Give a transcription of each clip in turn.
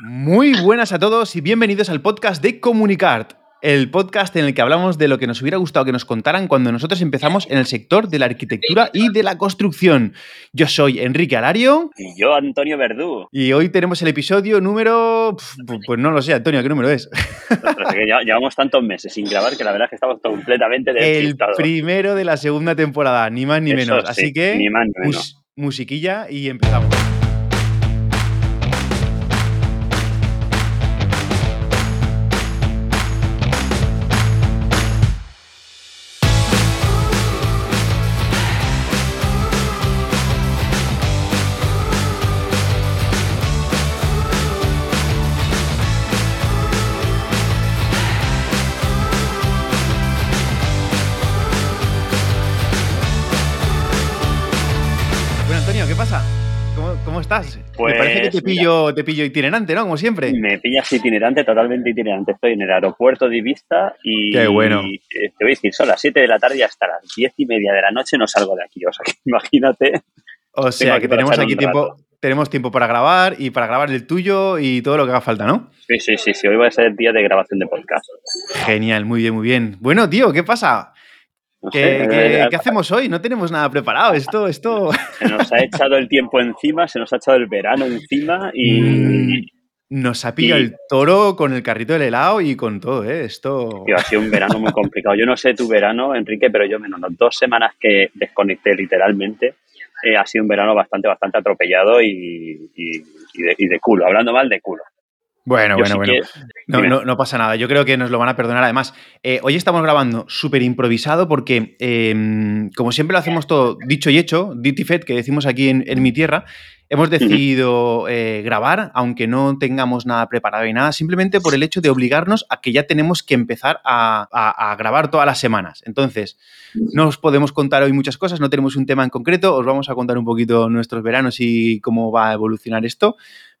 Muy buenas a todos y bienvenidos al podcast de Comunicart, el podcast en el que hablamos de lo que nos hubiera gustado que nos contaran cuando nosotros empezamos en el sector de la arquitectura y de la construcción. Yo soy Enrique Alario. Y yo, Antonio Verdú. Y hoy tenemos el episodio número... Pues no lo sé, Antonio, ¿qué número es? llevamos tantos meses sin grabar que la verdad es que estamos completamente El primero de la segunda temporada, ni más ni menos. Así que... Ni más ni menos. musiquilla y empezamos. Estás? Pues, me parece que te pillo, te pillo itinerante, ¿no? Como siempre. Me pillas itinerante, totalmente itinerante. Estoy en el aeropuerto de Ibiza y, Qué bueno. Eh, te voy a decir, son las 7 de la tarde y hasta las 10 y media de la noche no salgo de aquí. O sea, que imagínate. O sea, que tenemos aquí tiempo, tenemos tiempo para grabar y para grabar el tuyo y todo lo que haga falta, ¿no? Sí, sí, sí, sí. Hoy va a ser el día de grabación de podcast. Genial, muy bien, muy bien. Bueno, tío, ¿qué pasa? ¿Qué, hacemos hoy? No tenemos nada preparado. Esto, esto. Se nos ha echado el tiempo encima, se nos ha echado el verano encima y. Mm, nos ha pillado el toro con el carrito del helado y con todo, ¿eh? Esto. ha sido un verano muy complicado. Yo no sé tu verano, Enrique, pero yo menos dos semanas que desconecté literalmente. Eh, ha sido un verano bastante, bastante atropellado y, y de culo. Hablando mal de culo. Bueno, bueno, bueno. No, pasa nada. Yo creo que nos lo van a perdonar. Además, eh, hoy estamos grabando súper improvisado porque, em, como siempre lo hacemos todo dicho y hecho, ditifet, que decimos aquí en, mi tierra, hemos decidido eh, grabar, aunque no tengamos nada preparado y nada, simplemente por el hecho de obligarnos a que ya tenemos que empezar a, a grabar todas las semanas. Entonces, no os podemos contar hoy muchas cosas, no tenemos un tema en concreto, os vamos a contar un poquito nuestros veranos y cómo va a evolucionar esto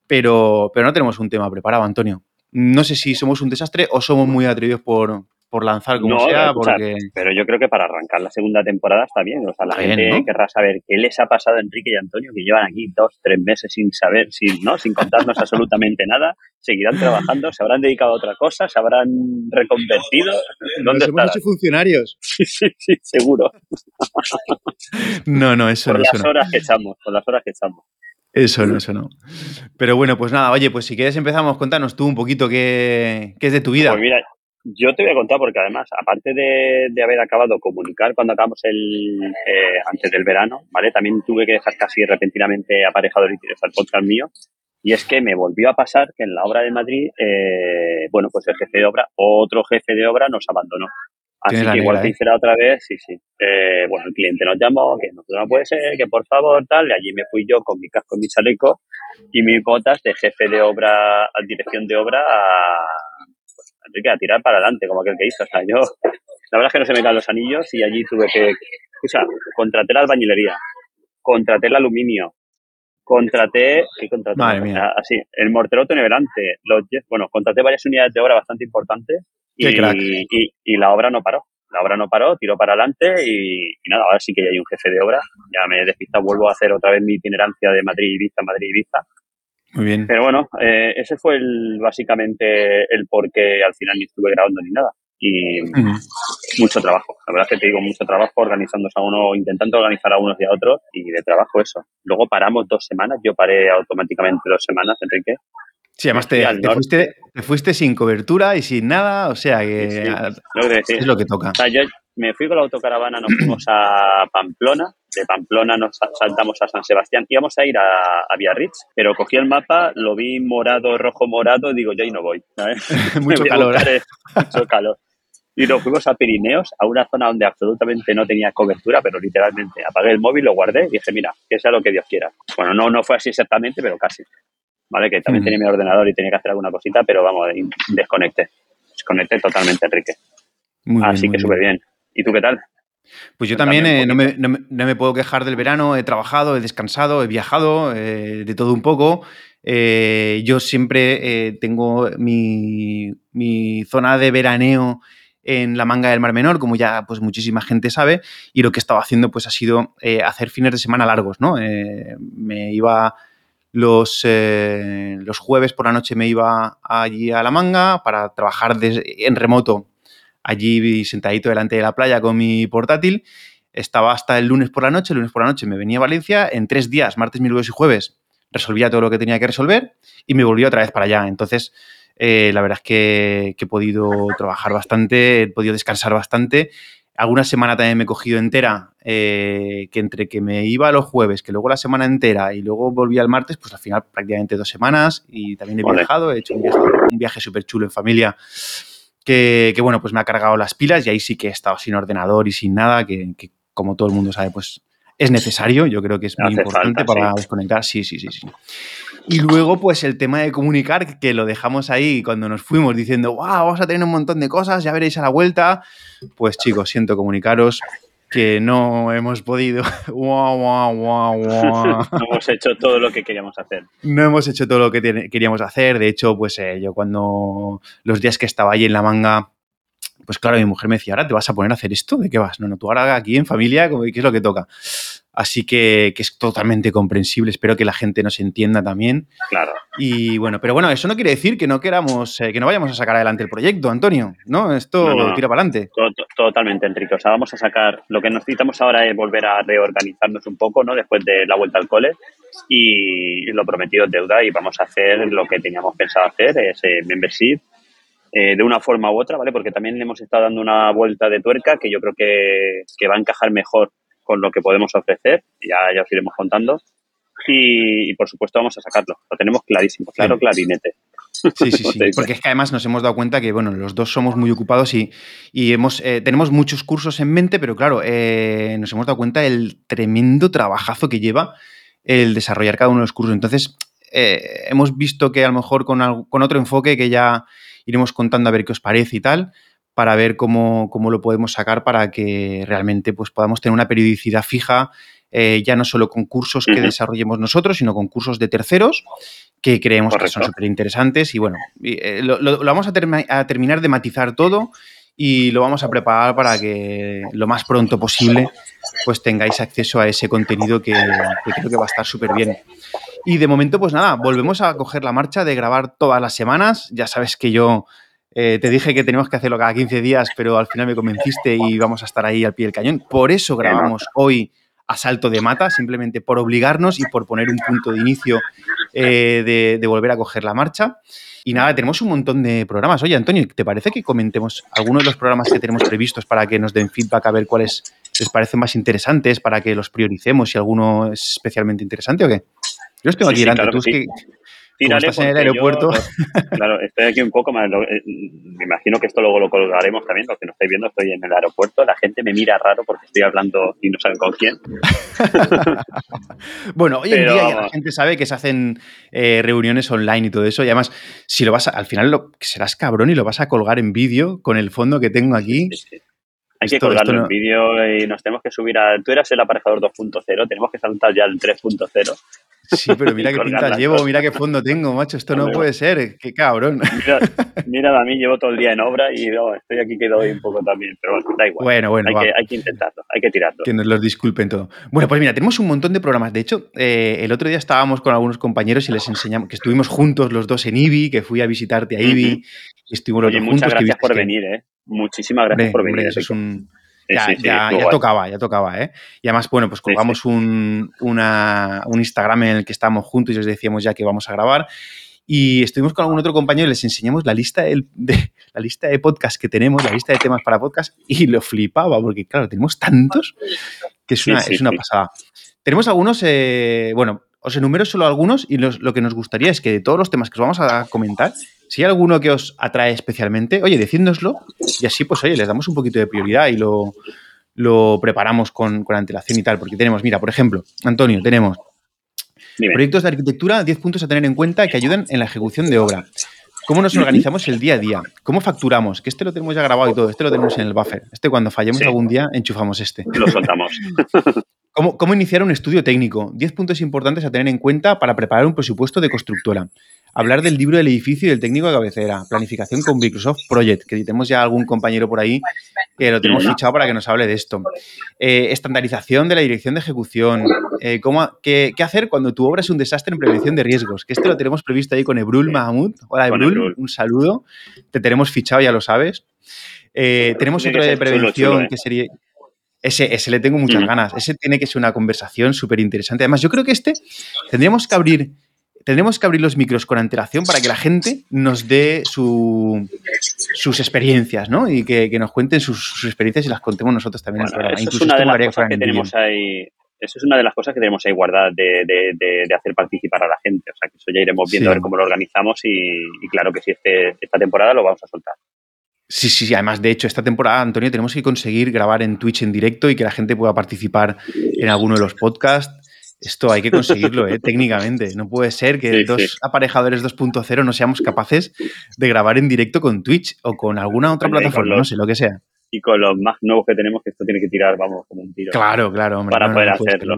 pero, pero no tenemos un tema preparado, Antonio. No sé si somos un desastre o somos muy atrevidos por, lanzar como sea. Porque... Pero yo creo que para arrancar la segunda temporada está bien. O sea, la gente querrá saber qué les ha pasado a Enrique y Antonio, que llevan aquí dos, tres meses sin saber, sin, ¿no? sin contarnos absolutamente nada. Seguirán trabajando, se habrán dedicado a otra cosa, se habrán reconvertido. ¿Dónde Nos hemos hecho funcionarios. Sí, sí, sí, seguro. no, no, eso por no. Las horas que echamos, por las horas que echamos. Eso no, eso no. Pero bueno, pues nada, oye, pues si quieres empezamos, contanos tú un poquito qué, qué es de tu vida. Pues mira, yo te voy a contar porque además, aparte de, haber acabado comunicar cuando acabamos el eh, antes del verano, ¿vale? También tuve que dejar casi repentinamente aparejado el, el podcast mío. Y es que me volvió a pasar que en la obra de Madrid, eh, bueno, pues el jefe de obra, otro jefe de obra nos abandonó. Así que igual ¿eh? hice la otra vez, sí, sí. Eh, bueno, el cliente nos llamó, que no, no puede ser, que por favor, tal, y allí me fui yo con mi casco y mi chaleco y mis botas de jefe de obra, a dirección de obra, a, pues, a tirar para adelante, como aquel que hizo. O sea, yo, la verdad es que no se me caen los anillos y allí tuve que, o sea, contraté la albañilería, contraté el aluminio, contraté, ¿qué contraté? Madre mía. Así, el mortero tenebrante, los, bueno, contraté varias unidades de obra bastante importantes y, y, la obra no paró. La obra no paró, tiró para adelante y, nada, ahora sí que ya hay un jefe de obra. Ya me despista, vuelvo a hacer otra vez mi itinerancia de Madrid-Ibiza, Madrid-Ibiza. Muy bien. Pero bueno, eh, ese fue el, básicamente el por qué al final ni estuve grabando ni nada. Y mucho trabajo. La verdad es que te digo, mucho trabajo organizándose a uno, intentando organizar a unos y a otros y de trabajo eso. Luego paramos dos semanas, yo paré automáticamente dos semanas, Enrique, Sí, además te, fuiste, sin cobertura y sin nada, o sea que, es lo que toca. O sea, yo me fui con la autocaravana, nos fuimos a Pamplona, de Pamplona nos saltamos a San Sebastián, íbamos a ir a, a Biarritz, pero cogí el mapa, lo vi morado, rojo, morado, digo, yo ahí no voy. mucho calor. ¿eh? mucho calor. Y nos fuimos a Pirineos, a una zona donde absolutamente no tenía cobertura, pero literalmente apagué el móvil, lo guardé y dije, mira, que sea lo que Dios quiera. Bueno, no, no fue así exactamente, pero casi. ¿Vale? Que también tenía mi ordenador y tenía que hacer alguna cosita, pero vamos, desconecté. Desconecté totalmente, Enrique. Así que súper bien. ¿Y tú qué tal? Pues yo también, eh, no, me, puedo quejar del verano, he trabajado, he descansado, he viajado, eh, de todo un poco. Eh, yo siempre tengo mi, mi, zona de veraneo en la manga del Mar Menor, como ya pues muchísima gente sabe, y lo que he estado haciendo pues ha sido hacer fines de semana largos, ¿no? me iba los, eh, los jueves por la noche me iba allí a la manga para trabajar en remoto allí sentadito delante de la playa con mi portátil. Estaba hasta el lunes por la noche, el lunes por la noche me venía a Valencia, en tres días, martes, miércoles y jueves, resolvía todo lo que tenía que resolver y me volví otra vez para allá. Entonces, eh, la verdad es que, he podido trabajar bastante, he podido descansar bastante. Alguna semana también me he cogido entera, eh, que entre que me iba los jueves, que luego la semana entera y luego volví al martes, pues al final prácticamente dos semanas y también he viajado, he hecho un viaje, súper chulo en familia que, bueno, pues me ha cargado las pilas y ahí sí que he estado sin ordenador y sin nada, que, como todo el mundo sabe, pues es necesario, yo creo que es muy importante para desconectar, sí, sí, sí, sí. Y luego, pues el tema de comunicar, que lo dejamos ahí cuando nos fuimos diciendo, wow, vamos a tener un montón de cosas, ya veréis a la vuelta. Pues chicos, siento comunicaros que no hemos podido. no hemos hecho todo lo que queríamos hacer. No hemos hecho todo lo que queríamos hacer. De hecho, pues eh, yo cuando los días que estaba ahí en la manga, pues claro, mi mujer me decía, ahora te vas a poner a hacer esto, ¿de qué vas? No, no, tú ahora aquí en familia, ¿qué es lo que toca? Así que, es totalmente comprensible. Espero que la gente nos entienda también. Claro. Y bueno, pero bueno, eso no quiere decir que no queramos, eh, que no vayamos a sacar adelante el proyecto, Antonio. ¿No? Esto tira para adelante. Totalmente, Enrique. O sea, vamos a sacar. Lo que necesitamos ahora es volver a reorganizarnos un poco, ¿no? Después de la vuelta al cole. Y lo prometido es deuda y vamos a hacer lo que teníamos pensado hacer, ese membership. Eh, de una forma u otra, ¿vale? Porque también le hemos estado dando una vuelta de tuerca que yo creo que, que va a encajar mejor con lo que podemos ofrecer, ya, ya os iremos contando. Y, por supuesto vamos a sacarlo, lo tenemos clarísimo, claro, clarinete. Sí, sí, sí, porque es que además nos hemos dado cuenta que, bueno, los dos somos muy ocupados y, y hemos, eh, tenemos muchos cursos en mente, pero claro, eh, nos hemos dado cuenta del tremendo trabajazo que lleva el desarrollar cada uno de los cursos. Entonces, eh, hemos visto que a lo mejor con, con otro enfoque que ya iremos contando a ver qué os parece y tal, para ver cómo, lo podemos sacar para que realmente pues, podamos tener una periodicidad fija, eh, ya no solo con cursos que desarrollemos nosotros, sino con cursos de terceros que creemos que son súper interesantes. Y bueno, eh, lo, vamos a, terminar de matizar todo y lo vamos a preparar para que lo más pronto posible pues tengáis acceso a ese contenido que, que creo que va a estar súper bien. Y de momento, pues nada, volvemos a coger la marcha de grabar todas las semanas. Ya sabes que yo eh, te dije que tenemos que hacerlo cada 15 días, pero al final me convenciste y vamos a estar ahí al pie del cañón. Por eso grabamos hoy a salto de mata, simplemente por obligarnos y por poner un punto de inicio eh, de, volver a coger la marcha. Y nada, tenemos un montón de programas. Oye, Antonio, ¿te parece que comentemos algunos de los programas que tenemos previstos para que nos den feedback a ver cuáles les parecen más interesantes, para que los prioricemos si alguno es especialmente interesante o qué? Yo estoy aquí delante, tú que, estás en el aeropuerto. claro, estoy aquí un poco más. Eh, me imagino que esto luego lo colgaremos también. Lo que no estáis viendo, estoy en el aeropuerto. La gente me mira raro porque estoy hablando y no saben con quién. bueno, hoy en día ya la gente sabe que se hacen eh, reuniones online y todo eso. Y además, si lo vas a, al final lo, serás cabrón y lo vas a colgar en vídeo con el fondo que tengo aquí. Hay que colgarlo en vídeo y nos tenemos que subir a. Tú eras el aparejador 2.0, tenemos que saltar ya al 3.0 Sí, pero mira qué pinta llevo, mira qué fondo tengo, macho. Esto no puede ser, qué cabrón. Mira, mira, a mí llevo todo el día en obra y estoy aquí que doy un poco también, pero bueno, da igual. Bueno, bueno, hay, que, hay que, intentarlo, hay que tirarlo. Que nos los disculpen todo. Bueno, pues mira, tenemos un montón de programas. De hecho, eh, el otro día estábamos con algunos compañeros y les enseñamos que estuvimos juntos los dos en IBI, que fui a visitarte a IBI. y estuvimos los dos muchas juntos. gracias por venir, ¿eh? Muchísimas gracias por venir. eso es un ya, ya, tocaba, ya tocaba, ¿eh? Y además, bueno, pues colgamos un, un Instagram en el que estábamos juntos y os decíamos ya que vamos a grabar. Y estuvimos con algún otro compañero y les enseñamos la lista de, la lista de podcast que tenemos, la lista de temas para podcast, y lo flipaba, porque claro, tenemos tantos que es una, es una pasada. Tenemos algunos, eh, bueno, os enumero solo algunos y lo que nos gustaría es que de todos los temas que os vamos a comentar, si hay alguno que os atrae especialmente, oye, decídnoslo y así, pues, oye, les damos un poquito de prioridad y lo, preparamos con, antelación y tal. Porque tenemos, mira, por ejemplo, Antonio, tenemos proyectos de arquitectura, 10 puntos a tener en cuenta que ayudan en la ejecución de obra. ¿Cómo nos organizamos el día a día? ¿Cómo facturamos? Que este lo tenemos ya grabado y todo, este lo tenemos en el buffer. Este cuando fallemos algún día enchufamos este. Lo soltamos. ¿Cómo, ¿Cómo, iniciar un estudio técnico? 10 puntos importantes a tener en cuenta para preparar un presupuesto de constructora. Hablar del libro del edificio y del técnico de cabecera, planificación con Microsoft Project, que tenemos ya algún compañero por ahí que lo tenemos fichado para que nos hable de esto. Eh, estandarización de la dirección de ejecución. Eh, cómo, qué, hacer cuando tu obra es un desastre en prevención de riesgos? Que esto lo tenemos previsto ahí con Ebrul Mahamud. Hola Ebrul, un saludo. Te tenemos fichado, ya lo sabes. Eh, tenemos otro de prevención que sería... Ese, ese le tengo muchas ganas. Ese tiene que ser una conversación súper interesante. Además, yo creo que este tendríamos que abrir tendremos que abrir los micros con antelación para que la gente nos dé sus experiencias, ¿no? Y que, nos cuenten sus, experiencias y las contemos nosotros también en el programa. Eso es una de las cosas que tenemos ahí. Eso es una de las cosas que tenemos ahí guardadas de, hacer participar a la gente. O sea, que eso ya iremos viendo a ver cómo lo organizamos y, claro que sí, este, esta temporada lo vamos a soltar. Sí, sí, sí. Además, de hecho, esta temporada, Antonio, tenemos que conseguir grabar en Twitch en directo y que la gente pueda participar en alguno de los podcasts. Esto hay que conseguirlo, ¿eh? técnicamente. No puede ser que dos aparejadores 2.0 no seamos capaces de grabar en directo con Twitch o con alguna otra plataforma, no sé, lo que sea. Y con los más nuevos que tenemos, que esto tiene que tirar, vamos, como un tiro. Claro, claro, hombre. Para poder hacerlo.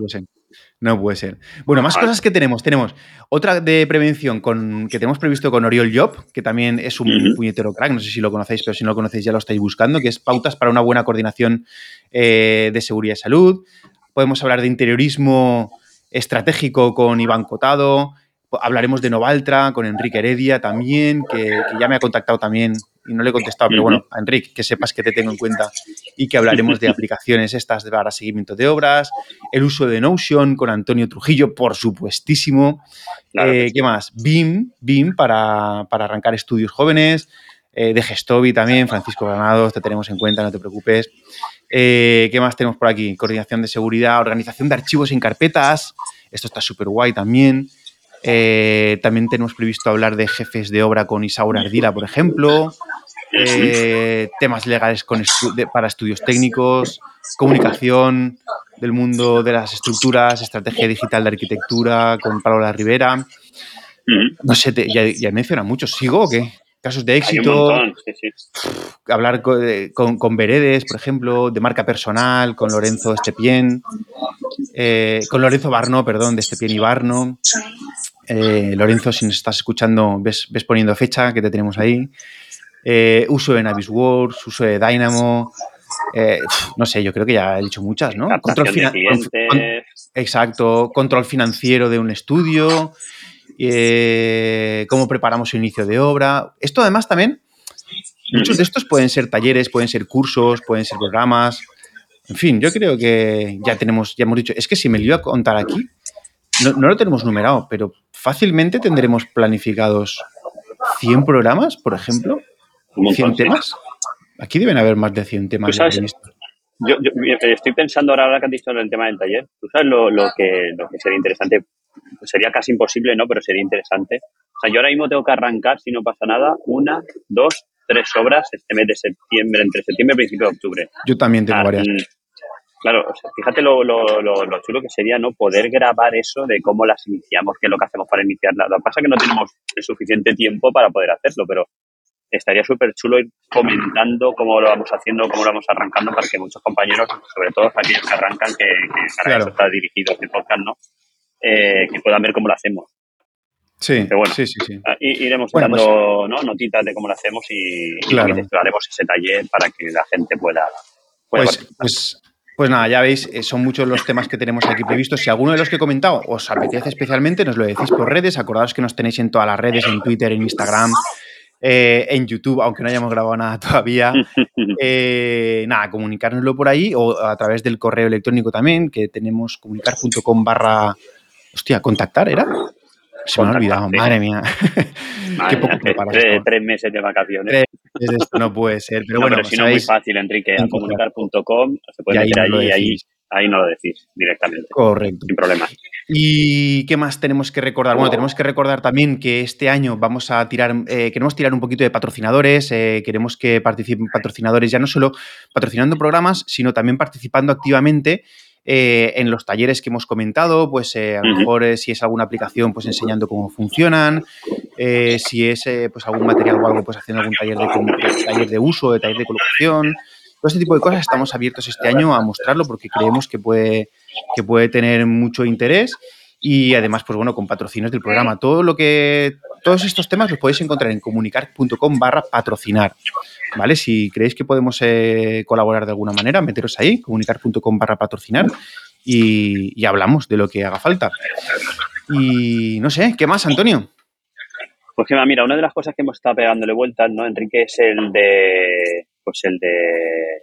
no puede ser. Bueno, más cosas que tenemos. Tenemos otra de prevención con, que tenemos previsto con Oriol Job, que también es un puñetero crack. No sé si lo conocéis, pero si no lo conocéis ya lo estáis buscando, que es pautas para una buena coordinación eh, de seguridad y salud. Podemos hablar de interiorismo estratégico con Iván Cotado. Hablaremos de Novaltra con Enrique Heredia también, que, ya me ha contactado también y no le he contestado, pero bueno, a Enrique, que sepas que te tengo en cuenta y que hablaremos de aplicaciones estas para seguimiento de obras, el uso de Notion con Antonio Trujillo, por supuestísimo. Eh, ¿Qué más? BIM, BIM para, arrancar estudios jóvenes, eh, de Gestobi también, Francisco Granados, te tenemos en cuenta, no te preocupes. Eh, ¿Qué más tenemos por aquí? Coordinación de seguridad, organización de archivos en carpetas. Esto está súper guay también. Eh, también tenemos previsto hablar de jefes de obra con Isaura Ardila, por ejemplo. Eh, temas legales para estudios técnicos, comunicación del mundo de las estructuras, estrategia digital de arquitectura con Paola Rivera. No sé, ya, ya menciona mucho. ¿Sigo o qué? Casos de éxito. Hablar con, con, Veredes, por ejemplo, de marca personal, con Lorenzo Estepien, eh, con Lorenzo Barno, perdón, de Estepien y Barno. Eh, Lorenzo, si nos estás escuchando, ves, poniendo fecha que te tenemos ahí. Eh, uso de Navisworks, uso de Dynamo. no sé, yo creo que ya he dicho muchas, ¿no? Control exacto, control financiero de un estudio, eh, cómo preparamos el inicio de obra. Esto además también, muchos de estos pueden ser talleres, pueden ser cursos, pueden ser programas. En fin, yo creo que ya tenemos, ya hemos dicho, es que si me lo iba a contar aquí, no, lo tenemos numerado, pero fácilmente tendremos planificados 100 programas, por ejemplo, 100 temas. Aquí deben haber más de 100 temas. Yo, estoy pensando ahora, que has dicho en el tema del taller, ¿tú sabes lo, que, lo que sería interesante sería casi imposible, ¿no? Pero sería interesante. O sea, yo ahora mismo tengo que arrancar, si no pasa nada, una, dos, tres obras este mes de septiembre, entre septiembre y principio de octubre. Yo también tengo varias. Claro, o sea, fíjate lo, lo, lo, chulo que sería no poder grabar eso de cómo las iniciamos, qué es lo que hacemos para iniciarlas. Lo que pasa es que no tenemos el suficiente tiempo para poder hacerlo, pero estaría súper chulo ir comentando cómo lo vamos haciendo, cómo lo vamos arrancando, para que muchos compañeros, sobre todo aquellos que arrancan, que, para eso está dirigido este podcast, ¿no? Eh, que puedan ver cómo lo hacemos. Sí, bueno, sí, sí, sí. Ah, iremos dando pues ¿no? notitas de cómo lo hacemos y, claro. haremos ese taller para que la gente pueda, pues, pues, pues, nada, ya veis, eh, son muchos los temas que tenemos aquí previstos. Si alguno de los que he comentado os apetece especialmente, nos lo decís por redes. Acordaos que nos tenéis en todas las redes, en Twitter, en Instagram, eh, en YouTube, aunque no hayamos grabado nada todavía. nada, comunicárnoslo por ahí o a través del correo electrónico también, que tenemos comunicar.com barra Hostia, ¿contactar era? Se me ha olvidado, madre mía. Qué poco tres, tres, meses de vacaciones. esto no puede ser. Pero bueno, pero si no es muy fácil, Enrique, a comunicar.com, se puede meter ahí, y ahí, ahí no lo decís directamente. Correcto. Sin problema. ¿Y qué más tenemos que recordar? Bueno, tenemos que recordar también que este año vamos a tirar, eh, queremos tirar un poquito de patrocinadores, eh, queremos que participen patrocinadores ya no solo patrocinando programas, sino también participando activamente eh, en los talleres que hemos comentado, pues eh, a lo mejor eh, si es alguna aplicación, pues enseñando cómo funcionan, si es pues algún material o algo, pues haciendo algún taller de, taller de uso, de taller de colocación. Todo este tipo de cosas estamos abiertos este año a mostrarlo porque creemos que puede, que puede tener mucho interés y además, pues bueno, con patrocinios del programa. Todo lo que todos estos temas los podéis encontrar en comunicar.com barra patrocinar. ¿Vale? Si creéis que podemos eh, colaborar de alguna manera, meteros ahí, comunicar.com barra patrocinar y, hablamos de lo que haga falta. Y no sé, ¿qué más, Antonio? Pues que mira, una de las cosas que hemos estado pegándole vueltas, ¿no, Enrique? Es el de. Pues el de.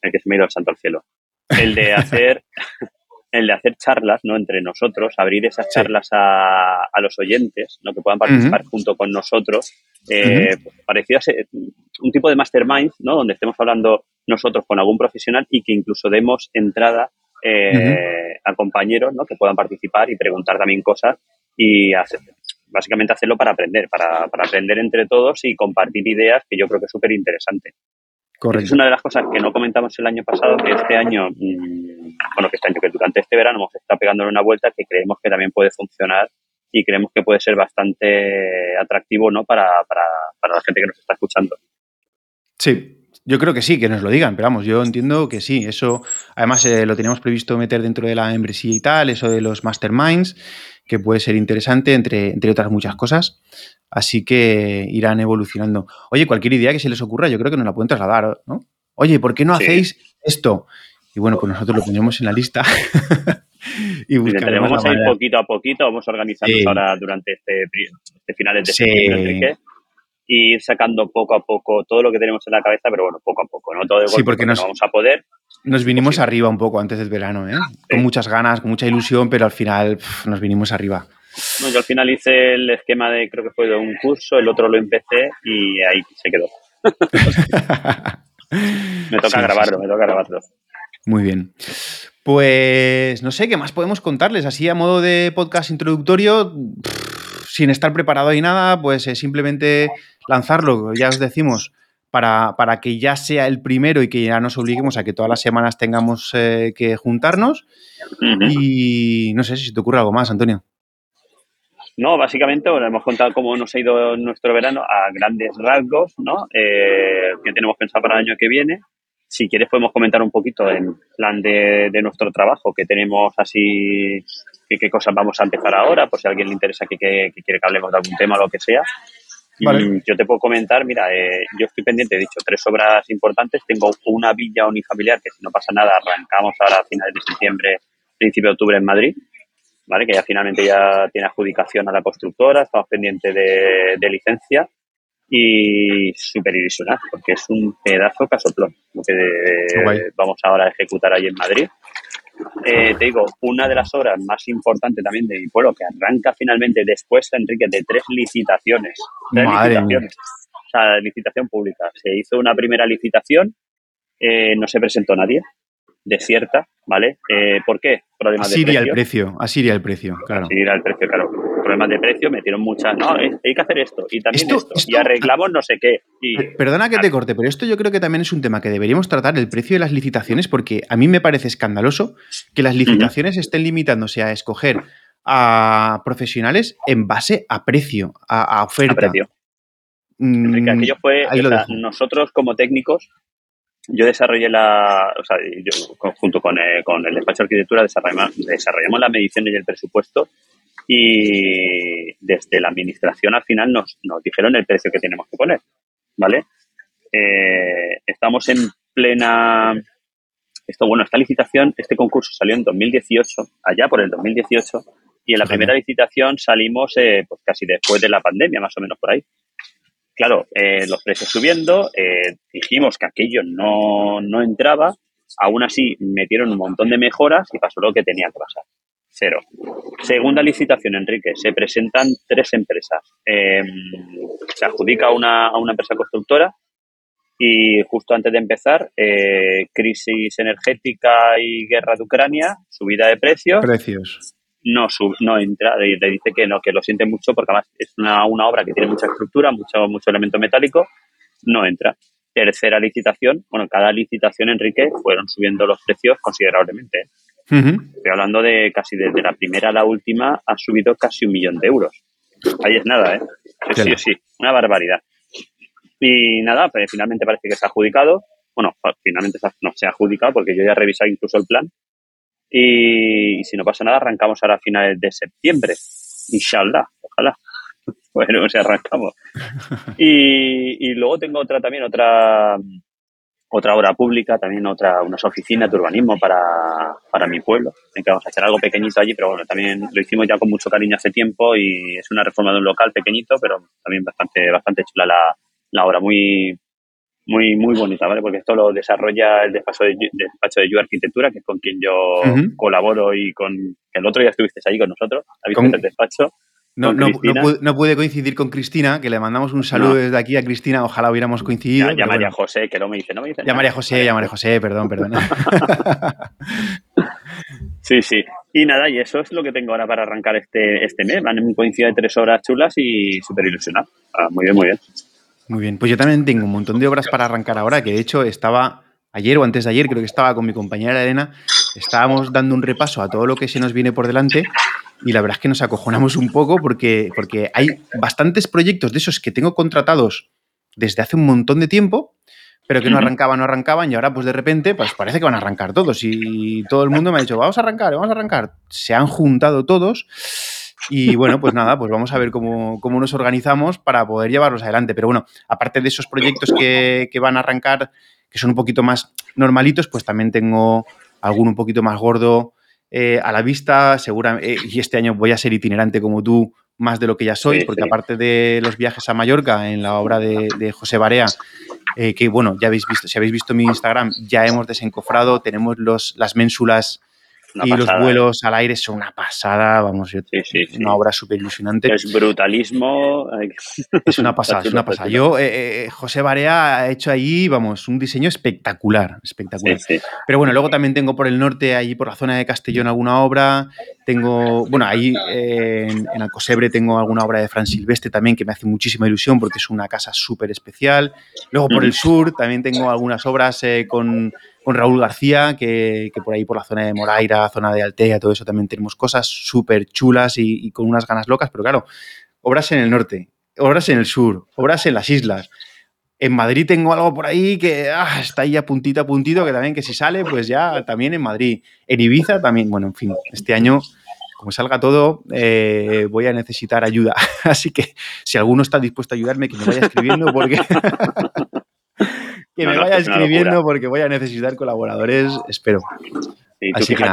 El que se me ha ido al santo al cielo. El de hacer. el de hacer charlas, ¿no? Entre nosotros, abrir esas charlas a, a, los oyentes, ¿no? Que puedan participar junto con nosotros. Eh, Parecía ser un tipo de mastermind, ¿no? Donde estemos hablando nosotros con algún profesional y que incluso demos entrada eh, a compañeros, ¿no? Que puedan participar y preguntar también cosas y hacer, básicamente hacerlo para aprender, para, para aprender entre todos y compartir ideas, que yo creo que es súper interesante. Es una de las cosas que no comentamos el año pasado, que este año, mm, bueno, que este año, que durante este verano hemos estado pegándole una vuelta que creemos que también puede funcionar y creemos que puede ser bastante atractivo, ¿no? Para, para, para la gente que nos está escuchando. Sí, yo creo que sí, que nos lo digan, pero vamos, yo entiendo que sí. Eso, además, eh, lo teníamos previsto meter dentro de la membresía y tal, eso de los masterminds, que puede ser interesante, entre, entre otras muchas cosas. Así que irán evolucionando. Oye, cualquier idea que se les ocurra, yo creo que nos la pueden trasladar, ¿no? Oye, ¿por qué no hacéis esto? Y bueno, pues nosotros lo pondremos en la lista. y buscaremos vamos a ir poquito a poquito, vamos organizando ahora durante este, este finales de septiembre, y ir sacando poco a poco todo lo que tenemos en la cabeza, pero bueno, poco a poco, ¿no? Todo de sí, porque, nos, vamos a poder. Nos vinimos arriba un poco antes del verano, ¿eh? Con muchas ganas, con mucha ilusión, pero al final nos vinimos arriba. No, yo al final hice el esquema de, creo que fue de un curso, el otro lo empecé y ahí se quedó. me toca grabarlo, me toca grabarlo. Muy bien. Pues no sé qué más podemos contarles. Así a modo de podcast introductorio, sin estar preparado y nada, pues simplemente lanzarlo, ya os decimos, para, para, que ya sea el primero y que ya nos obliguemos a que todas las semanas tengamos eh, que juntarnos. Y no sé si te ocurre algo más, Antonio. No, básicamente bueno, hemos contado cómo nos ha ido nuestro verano a grandes rasgos, ¿no? Eh, que tenemos pensado para el año que viene. Si quieres podemos comentar un poquito en plan de, nuestro trabajo, que tenemos así, qué cosas vamos a empezar ahora, por si a alguien le interesa que, quiere que hablemos de algún tema o lo que sea. Yo te puedo comentar, mira, eh, yo estoy pendiente, he dicho, tres obras importantes. Tengo una villa unifamiliar que si no pasa nada arrancamos ahora a finales de septiembre, principio de octubre en Madrid. ¿vale? Que ya finalmente ya tiene adjudicación a la constructora, estamos pendientes de, licencia y súper ilusionado porque es un pedazo casoplón lo que vamos ahora a ejecutar ahí en Madrid. Eh, te digo, una de las obras más importantes también de mi pueblo, que arranca finalmente después, Enrique, de tres licitaciones. Tres licitaciones. O sea, licitación pública. Se hizo una primera licitación, eh, no se presentó nadie, desierta, ¿vale? Eh, ¿Por qué? Problemas de precio. el precio, así iría el precio, claro. Así el precio, claro. Problemas de precio, metieron muchas, no, hay que hacer esto y también esto, y arreglamos no sé qué. Perdona que te corte, pero esto yo creo que también es un tema que deberíamos tratar, el precio de las licitaciones, porque a mí me parece escandaloso que las licitaciones estén limitándose a escoger a profesionales en base a precio, a, oferta. A precio. Mm, aquello fue, nosotros como técnicos yo desarrollé la, o sea, yo junto con, eh, con el despacho de arquitectura desarrollamos, desarrollamos las mediciones y el presupuesto y desde la administración al final nos, nos dijeron el precio que tenemos que poner, ¿vale? Eh, estamos en plena, esto bueno, esta licitación, este concurso salió en 2018, allá por el 2018, y en la primera licitación salimos eh, pues casi después de la pandemia, más o menos por ahí. Claro, eh, los precios subiendo, eh, dijimos que aquello no, no entraba, aún así metieron un montón de mejoras y pasó lo que tenía que pasar. Cero. Segunda licitación, Enrique. Se presentan tres empresas. Em, se adjudica una, a una empresa constructora y justo antes de empezar, eh, crisis energética y guerra de Ucrania, subida de precios. Precios no, sub, no entra, le, dice que no, que lo siente mucho porque además es una, una obra que tiene mucha estructura, mucho, mucho elemento metálico, no entra. Tercera licitación, bueno, cada licitación, Enrique, fueron subiendo los precios considerablemente. Estoy hablando de casi desde la primera a la última ha subido casi un millón de euros. Ahí es nada, ¿eh? Sí, sí, sí, una barbaridad. Y nada, pues finalmente parece que se ha adjudicado. Bueno, finalmente no se ha adjudicado porque yo ya he revisado incluso el plan y, si no pasa nada, arrancamos ahora a finales de septiembre. Inshallah, ojalá. bueno, si arrancamos. Y, y luego tengo otra también, otra otra obra pública, también otra, unas oficinas de urbanismo para, para mi pueblo. que vamos a hacer algo pequeñito allí, pero bueno, también lo hicimos ya con mucho cariño hace tiempo y es una reforma de un local pequeñito, pero también bastante, bastante chula la, la obra, muy, muy, muy bonita, ¿vale? Porque esto lo desarrolla el despacho de, despacho de Yu Arquitectura, que es con quien yo colaboro y con, el otro día estuviste ahí con nosotros, ¿habéis visto el despacho? No, no, no, pude, coincidir con Cristina, que le mandamos un saludo desde aquí a Cristina, ojalá hubiéramos coincidido. Ya, María José, que no me dice, no me dice. Ya María José, ya María José, perdón, perdón. sí, sí. Y nada, y eso es lo que tengo ahora para arrancar este, este mes. Van en un coincido de tres horas chulas y súper ilusionado. Ah, muy bien, muy bien. Muy bien, pues yo también tengo un montón de obras para arrancar ahora, que de hecho estaba ayer o antes de ayer, creo que estaba con mi compañera Elena, estábamos dando un repaso a todo lo que se nos viene por delante y la verdad es que nos acojonamos un poco porque, porque hay bastantes proyectos de esos que tengo contratados desde hace un montón de tiempo, pero que no arrancaban, no arrancaban y ahora pues de repente pues parece que van a arrancar todos y todo el mundo me ha dicho, vamos a arrancar, vamos a arrancar. Se han juntado todos y bueno, pues nada, pues vamos a ver cómo, nos organizamos para poder llevarlos adelante. Pero bueno, aparte de esos proyectos que, que van a arrancar, que son un poquito más normalitos, pues también tengo alguno un poquito más gordo eh, a la vista, seguramente, eh, y este año voy a ser itinerante como tú, más de lo que ya soy, porque aparte de los viajes a Mallorca en la obra de, José Barea, eh, que bueno, ya habéis visto, si habéis visto mi Instagram, ya hemos desencofrado, tenemos los, las ménsulas y los vuelos al aire son una pasada, vamos, una obra súper ilusionante. Es brutalismo. Es una pasada, es una pasada. Yo, eh, eh, José Barea ha hecho ahí, vamos, un diseño espectacular, espectacular. Pero bueno, luego también tengo por el norte, ahí por la zona de Castellón, alguna obra. Tengo, bueno, ahí eh, en, en, Alcosebre tengo alguna obra de Fran Silvestre también que me hace muchísima ilusión porque es una casa súper especial. Luego por el sur también tengo algunas obras con con Raúl García, que, por ahí por la zona de Moraira, zona de Altea, todo eso también tenemos cosas súper chulas y, con unas ganas locas, pero claro, obras en el norte, obras en el sur, obras en las islas. En Madrid tengo algo por ahí que ah, está ahí a puntito a puntito, que también que si sale, pues ya también en Madrid. En Ibiza también, bueno, en fin, este año como salga todo, eh, voy a necesitar ayuda. Así que si alguno está dispuesto a ayudarme, que me vaya escribiendo porque que me vaya escribiendo porque voy a necesitar colaboradores, espero. Así que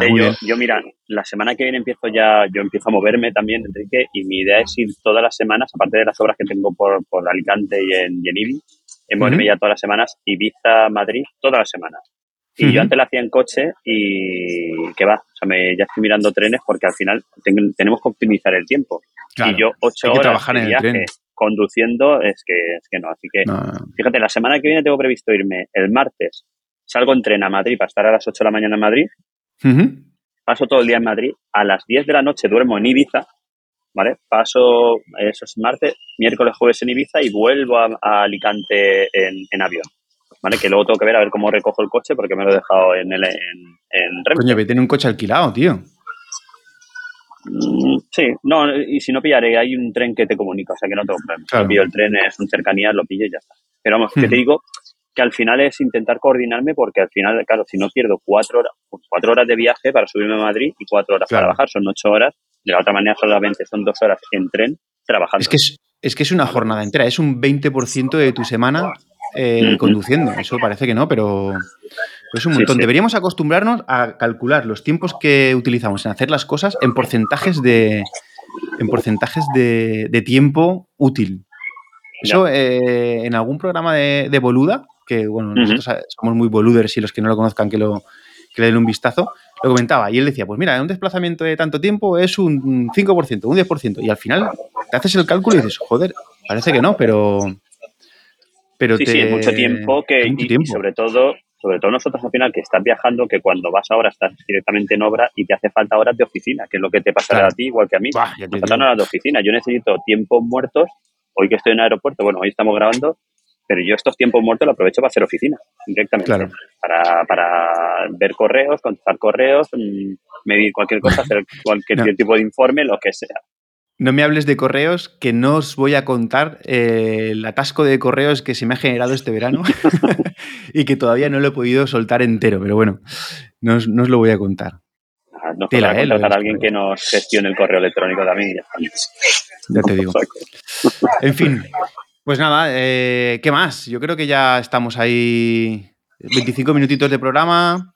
yo, mira, la semana que viene empiezo ya, yo empiezo a moverme también, Enrique, y mi idea es ir todas las semanas, aparte de las obras que tengo por, por Alicante y en, Yenibi, en moverme ya todas las semanas, Ibiza, Madrid, todas las semanas. Y yo antes la hacía en coche y que va, o sea, me, ya estoy mirando trenes porque al final tenemos que optimizar el tiempo. y yo ocho horas trabajar en viaje, conduciendo es que, es que no. Así que, fíjate, la semana que viene tengo previsto irme el martes. Salgo en tren a Madrid para estar a las 8 de la mañana en Madrid. Paso todo el día en Madrid. A las 10 de la noche duermo en Ibiza. ¿Vale? Paso, eso es martes, miércoles, jueves en Ibiza y vuelvo a, Alicante en, avión. ¿Vale? Que luego tengo que ver a ver cómo recojo el coche porque me lo he dejado en el en, en Coño, tiene un coche alquilado, tío. Mm, sí, no, y si no pillaré, hay un tren que te comunica, o sea que no tengo problema. pillo el tren, es un cercanía, lo pillo y ya está. Pero vamos, que te digo que al final es intentar coordinarme porque al final, claro, si no pierdo cuatro horas, pues cuatro horas de viaje para subirme a Madrid y cuatro horas para bajar, son ocho horas. De la otra manera solamente son dos horas en tren trabajando. Es que es, es que es una jornada entera, es un 20% de tu semana eh, conduciendo. Eso parece que no, pero es un montón. Deberíamos acostumbrarnos a calcular los tiempos que utilizamos en hacer las cosas en porcentajes de, en porcentajes de, tiempo útil. Eso eh, en algún programa de, Boluda, que bueno, nosotros somos muy boluders y los que no lo conozcan que lo que le den un vistazo, lo comentaba. Y él decía, pues mira, un desplazamiento de tanto tiempo es un 5%, un 10%, y al final te haces el cálculo y dices, joder, parece que no, pero... pero sí, sí, es mucho tiempo que, y sobre todo sobre todo nosotros al final que estás viajando, que cuando vas ahora estás directamente en obra y te hace falta horas de oficina, que es lo que te pasará a ti igual que a mí. me faltan horas de oficina. Yo necesito tiempos muertos. Hoy que estoy en el aeropuerto, bueno, hoy estamos grabando, pero yo estos tiempos muertos los aprovecho para hacer oficina directamente. Para, para ver correos, contestar correos, mm, medir cualquier cosa, hacer cualquier tipo de informe, lo que sea. No me hables de correos, que no os voy a contar eh, el atasco de correos que se me ha generado este verano y que todavía no lo he podido soltar entero, pero bueno, no os, lo voy a contar. Ah, nos Tela, eh, contratar a alguien que nos gestione el correo electrónico también. Ya, ya te digo. en fin, pues nada, eh, ¿qué más? Yo creo que ya estamos ahí 25 minutitos de programa.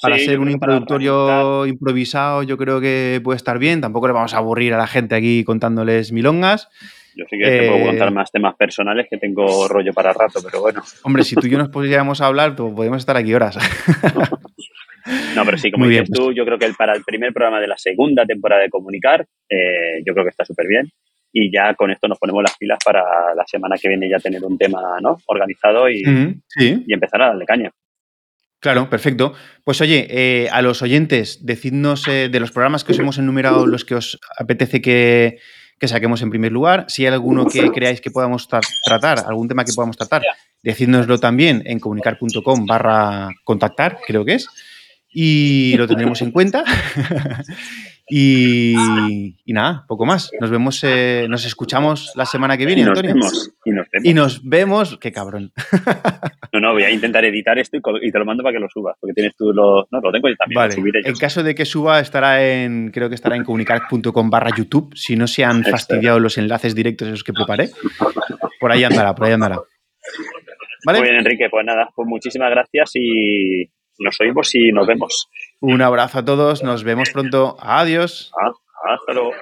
Para ser un introductorio improvisado, yo creo que puede estar bien. Tampoco le vamos a aburrir a la gente aquí contándoles milongas. Yo sí que te puedo contar eh, más temas personales que tengo rollo para rato, pero bueno. Hombre, si tú y yo nos pudiéramos hablar, pues podemos estar aquí horas. No, pero sí, como dices tú, pues. yo creo que para el primer programa de la segunda temporada de Comunicar, eh, yo creo que está súper bien. Y ya con esto nos ponemos las pilas para la semana que viene ya tener un tema ¿no? organizado y, y empezar a darle caña. Claro, perfecto. Pues oye, eh, a los oyentes, decidnos de los programas que os hemos enumerado los que os apetece que, que saquemos en primer lugar. Si hay alguno que creáis que podamos tratar, algún tema que podamos tratar, decídnoslo también en comunicar.com barra contactar, creo que es, y lo tendremos en cuenta. Y, nada, poco más. Nos vemos, eh, nos escuchamos la semana que viene, Antonio. y, nos vemos. y nos vemos. Qué cabrón. No, no, voy a intentar editar esto y, te lo mando para que lo subas, porque tienes tú lo. No, lo tengo yo también. Vale. En caso de que suba, estará en. Creo que estará en comunicar.com barra YouTube. Si no se han fastidiado los enlaces directos esos que preparé. Por ahí andará, por ahí andará. ¿Vale? Muy bien, Enrique. Pues nada, pues muchísimas gracias y nos oímos y nos vemos. Un abrazo a todos, nos vemos pronto. Adiós. Ah, hasta luego.